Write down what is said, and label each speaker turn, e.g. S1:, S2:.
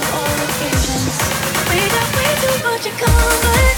S1: all occasions. We got way too much in common.